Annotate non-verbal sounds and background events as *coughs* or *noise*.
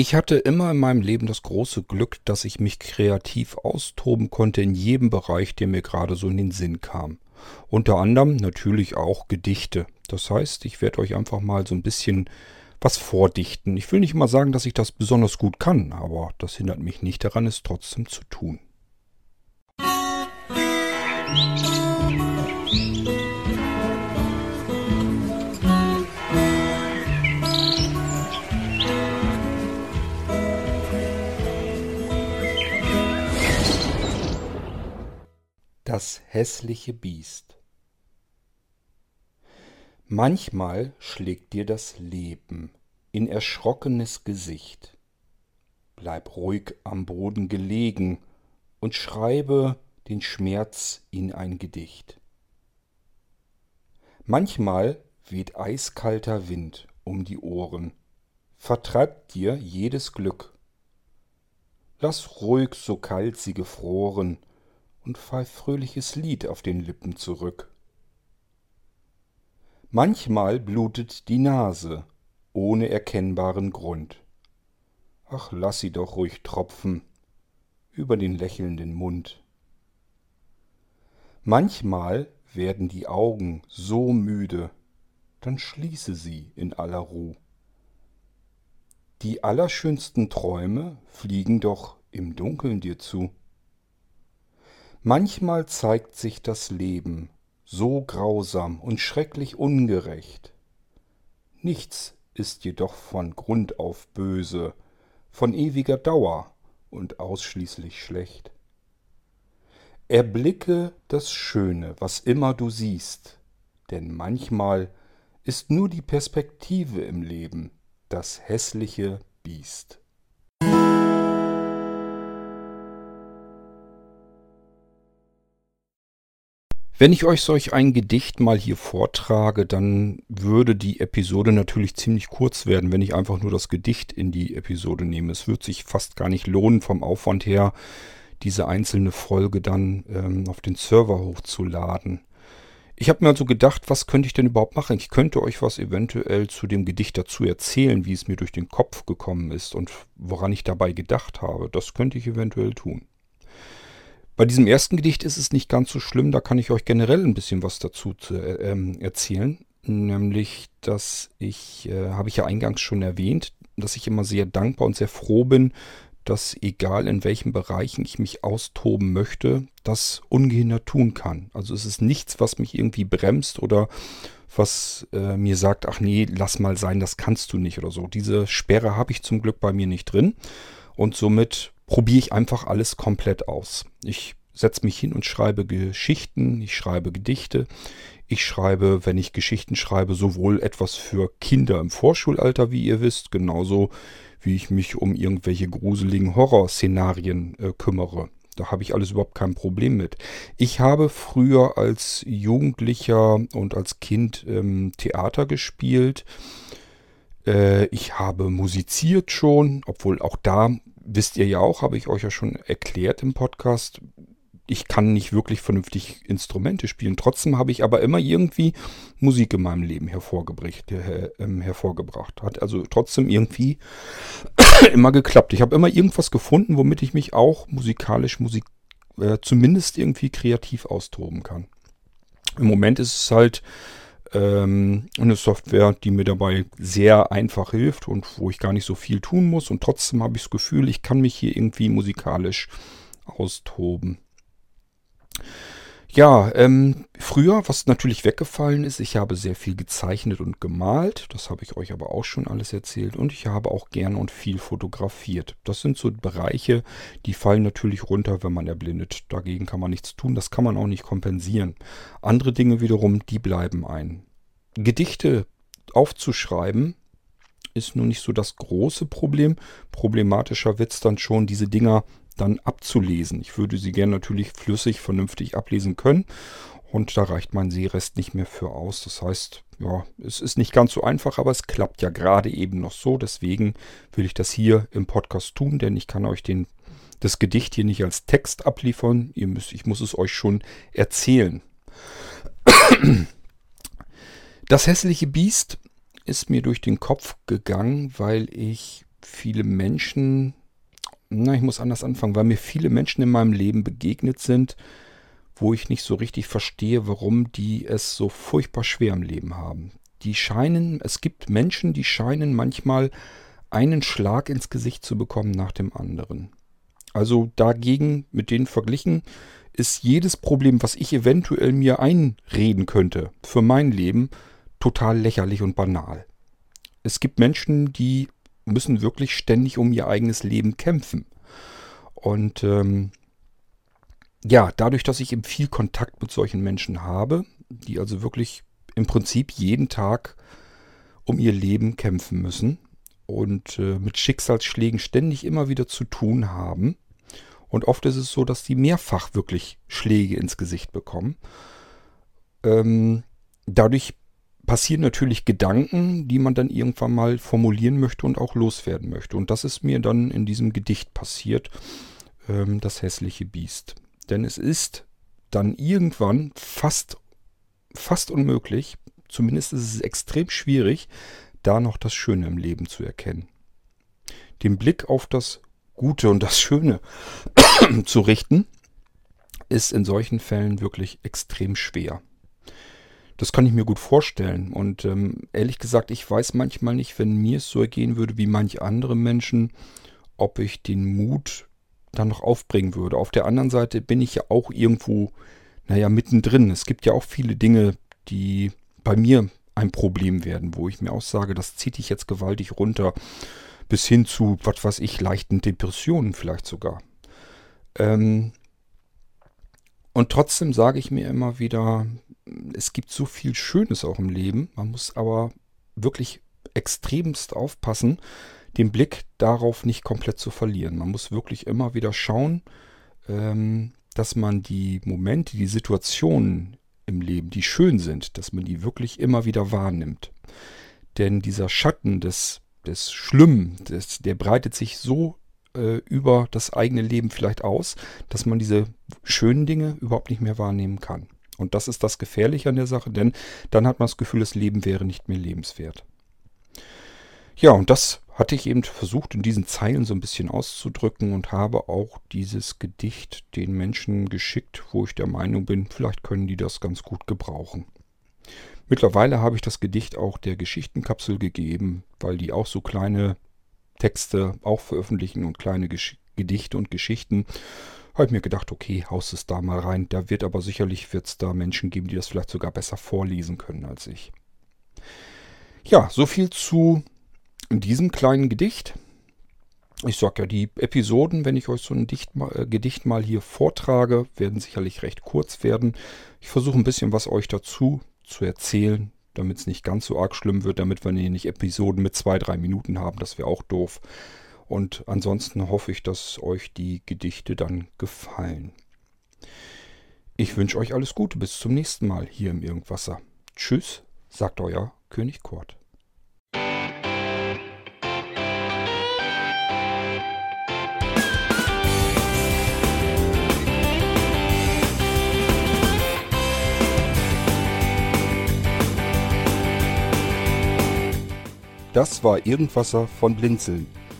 Ich hatte immer in meinem Leben das große Glück, dass ich mich kreativ austoben konnte in jedem Bereich, der mir gerade so in den Sinn kam. Unter anderem natürlich auch Gedichte. Das heißt, ich werde euch einfach mal so ein bisschen was vordichten. Ich will nicht mal sagen, dass ich das besonders gut kann, aber das hindert mich nicht daran, es trotzdem zu tun. Das hässliche Biest Manchmal schlägt dir das Leben in erschrockenes Gesicht. Bleib ruhig am Boden gelegen und schreibe den Schmerz in ein Gedicht. Manchmal weht eiskalter Wind um die Ohren, vertreibt dir jedes Glück. Lass ruhig so kalt sie gefroren und pfeif fröhliches Lied auf den Lippen zurück. Manchmal blutet die Nase, ohne erkennbaren Grund. Ach, lass sie doch ruhig tropfen über den lächelnden Mund. Manchmal werden die Augen so müde, dann schließe sie in aller Ruh. Die allerschönsten Träume fliegen doch im Dunkeln dir zu. Manchmal zeigt sich das Leben so grausam und schrecklich ungerecht. Nichts ist jedoch von Grund auf böse, von ewiger Dauer und ausschließlich schlecht. Erblicke das Schöne, was immer du siehst, denn manchmal ist nur die Perspektive im Leben das hässliche Biest. Wenn ich euch solch ein Gedicht mal hier vortrage, dann würde die Episode natürlich ziemlich kurz werden, wenn ich einfach nur das Gedicht in die Episode nehme. Es wird sich fast gar nicht lohnen vom Aufwand her, diese einzelne Folge dann ähm, auf den Server hochzuladen. Ich habe mir also gedacht, was könnte ich denn überhaupt machen? Ich könnte euch was eventuell zu dem Gedicht dazu erzählen, wie es mir durch den Kopf gekommen ist und woran ich dabei gedacht habe. Das könnte ich eventuell tun. Bei diesem ersten Gedicht ist es nicht ganz so schlimm, da kann ich euch generell ein bisschen was dazu zu, äh, ähm, erzählen. Nämlich, dass ich, äh, habe ich ja eingangs schon erwähnt, dass ich immer sehr dankbar und sehr froh bin, dass egal in welchen Bereichen ich mich austoben möchte, das ungehindert tun kann. Also es ist nichts, was mich irgendwie bremst oder was äh, mir sagt, ach nee, lass mal sein, das kannst du nicht oder so. Diese Sperre habe ich zum Glück bei mir nicht drin und somit probiere ich einfach alles komplett aus. Ich setze mich hin und schreibe Geschichten, ich schreibe Gedichte, ich schreibe, wenn ich Geschichten schreibe, sowohl etwas für Kinder im Vorschulalter, wie ihr wisst, genauso wie ich mich um irgendwelche gruseligen Horrorszenarien äh, kümmere. Da habe ich alles überhaupt kein Problem mit. Ich habe früher als Jugendlicher und als Kind ähm, Theater gespielt. Äh, ich habe musiziert schon, obwohl auch da wisst ihr ja auch, habe ich euch ja schon erklärt im Podcast. Ich kann nicht wirklich vernünftig Instrumente spielen. Trotzdem habe ich aber immer irgendwie Musik in meinem Leben hervorgebracht. Äh, äh, hervorgebracht. Hat also trotzdem irgendwie *coughs* immer geklappt. Ich habe immer irgendwas gefunden, womit ich mich auch musikalisch, Musik, äh, zumindest irgendwie kreativ austoben kann. Im Moment ist es halt ähm, eine Software, die mir dabei sehr einfach hilft und wo ich gar nicht so viel tun muss. Und trotzdem habe ich das Gefühl, ich kann mich hier irgendwie musikalisch austoben. Ja, ähm, früher, was natürlich weggefallen ist, ich habe sehr viel gezeichnet und gemalt. Das habe ich euch aber auch schon alles erzählt. Und ich habe auch gern und viel fotografiert. Das sind so Bereiche, die fallen natürlich runter, wenn man erblindet. Dagegen kann man nichts tun. Das kann man auch nicht kompensieren. Andere Dinge wiederum, die bleiben ein. Gedichte aufzuschreiben, ist nun nicht so das große Problem. Problematischer wird es dann schon, diese Dinger dann abzulesen. Ich würde sie gerne natürlich flüssig, vernünftig ablesen können. Und da reicht mein Seerest nicht mehr für aus. Das heißt, ja, es ist nicht ganz so einfach, aber es klappt ja gerade eben noch so. Deswegen will ich das hier im Podcast tun, denn ich kann euch den, das Gedicht hier nicht als Text abliefern. Ihr müsst, ich muss es euch schon erzählen. Das hässliche Biest ist mir durch den Kopf gegangen, weil ich viele Menschen, na, ich muss anders anfangen, weil mir viele Menschen in meinem Leben begegnet sind, wo ich nicht so richtig verstehe, warum die es so furchtbar schwer im Leben haben. Die scheinen, es gibt Menschen, die scheinen manchmal einen Schlag ins Gesicht zu bekommen nach dem anderen. Also dagegen, mit denen verglichen, ist jedes Problem, was ich eventuell mir einreden könnte für mein Leben, total lächerlich und banal. Es gibt Menschen, die müssen wirklich ständig um ihr eigenes Leben kämpfen. Und ähm, ja, dadurch, dass ich eben viel Kontakt mit solchen Menschen habe, die also wirklich im Prinzip jeden Tag um ihr Leben kämpfen müssen und äh, mit Schicksalsschlägen ständig immer wieder zu tun haben. Und oft ist es so, dass die mehrfach wirklich Schläge ins Gesicht bekommen. Ähm, dadurch passieren natürlich Gedanken, die man dann irgendwann mal formulieren möchte und auch loswerden möchte. Und das ist mir dann in diesem Gedicht passiert, ähm, das hässliche Biest. Denn es ist dann irgendwann fast, fast unmöglich, zumindest ist es extrem schwierig, da noch das Schöne im Leben zu erkennen. Den Blick auf das Gute und das Schöne *coughs* zu richten, ist in solchen Fällen wirklich extrem schwer. Das kann ich mir gut vorstellen. Und ähm, ehrlich gesagt, ich weiß manchmal nicht, wenn mir es so ergehen würde wie manche andere Menschen, ob ich den Mut dann noch aufbringen würde. Auf der anderen Seite bin ich ja auch irgendwo, naja, mittendrin. Es gibt ja auch viele Dinge, die bei mir ein Problem werden, wo ich mir auch sage, das zieht dich jetzt gewaltig runter. Bis hin zu, was weiß ich, leichten Depressionen vielleicht sogar. Ähm, und trotzdem sage ich mir immer wieder, es gibt so viel Schönes auch im Leben. Man muss aber wirklich extremst aufpassen, den Blick darauf nicht komplett zu verlieren. Man muss wirklich immer wieder schauen, ähm, dass man die Momente, die Situationen im Leben, die schön sind, dass man die wirklich immer wieder wahrnimmt. Denn dieser Schatten des, des Schlimmen, des, der breitet sich so äh, über das eigene Leben vielleicht aus, dass man diese schönen Dinge überhaupt nicht mehr wahrnehmen kann. Und das ist das Gefährliche an der Sache, denn dann hat man das Gefühl, das Leben wäre nicht mehr lebenswert. Ja, und das hatte ich eben versucht, in diesen Zeilen so ein bisschen auszudrücken und habe auch dieses Gedicht den Menschen geschickt, wo ich der Meinung bin, vielleicht können die das ganz gut gebrauchen. Mittlerweile habe ich das Gedicht auch der Geschichtenkapsel gegeben, weil die auch so kleine Texte auch veröffentlichen und kleine Gesch Gedichte und Geschichten. Habe mir gedacht, okay, haust es da mal rein. Da wird aber sicherlich wird's da Menschen geben, die das vielleicht sogar besser vorlesen können als ich. Ja, so viel zu diesem kleinen Gedicht. Ich sag ja, die Episoden, wenn ich euch so ein Dicht, äh, Gedicht mal hier vortrage, werden sicherlich recht kurz werden. Ich versuche ein bisschen was euch dazu zu erzählen, damit es nicht ganz so arg schlimm wird, damit wir nicht Episoden mit zwei, drei Minuten haben. Das wäre auch doof. Und ansonsten hoffe ich, dass euch die Gedichte dann gefallen. Ich wünsche euch alles Gute. Bis zum nächsten Mal hier im Irgendwasser. Tschüss, sagt euer König Kurt. Das war Irgendwasser von Blinzeln.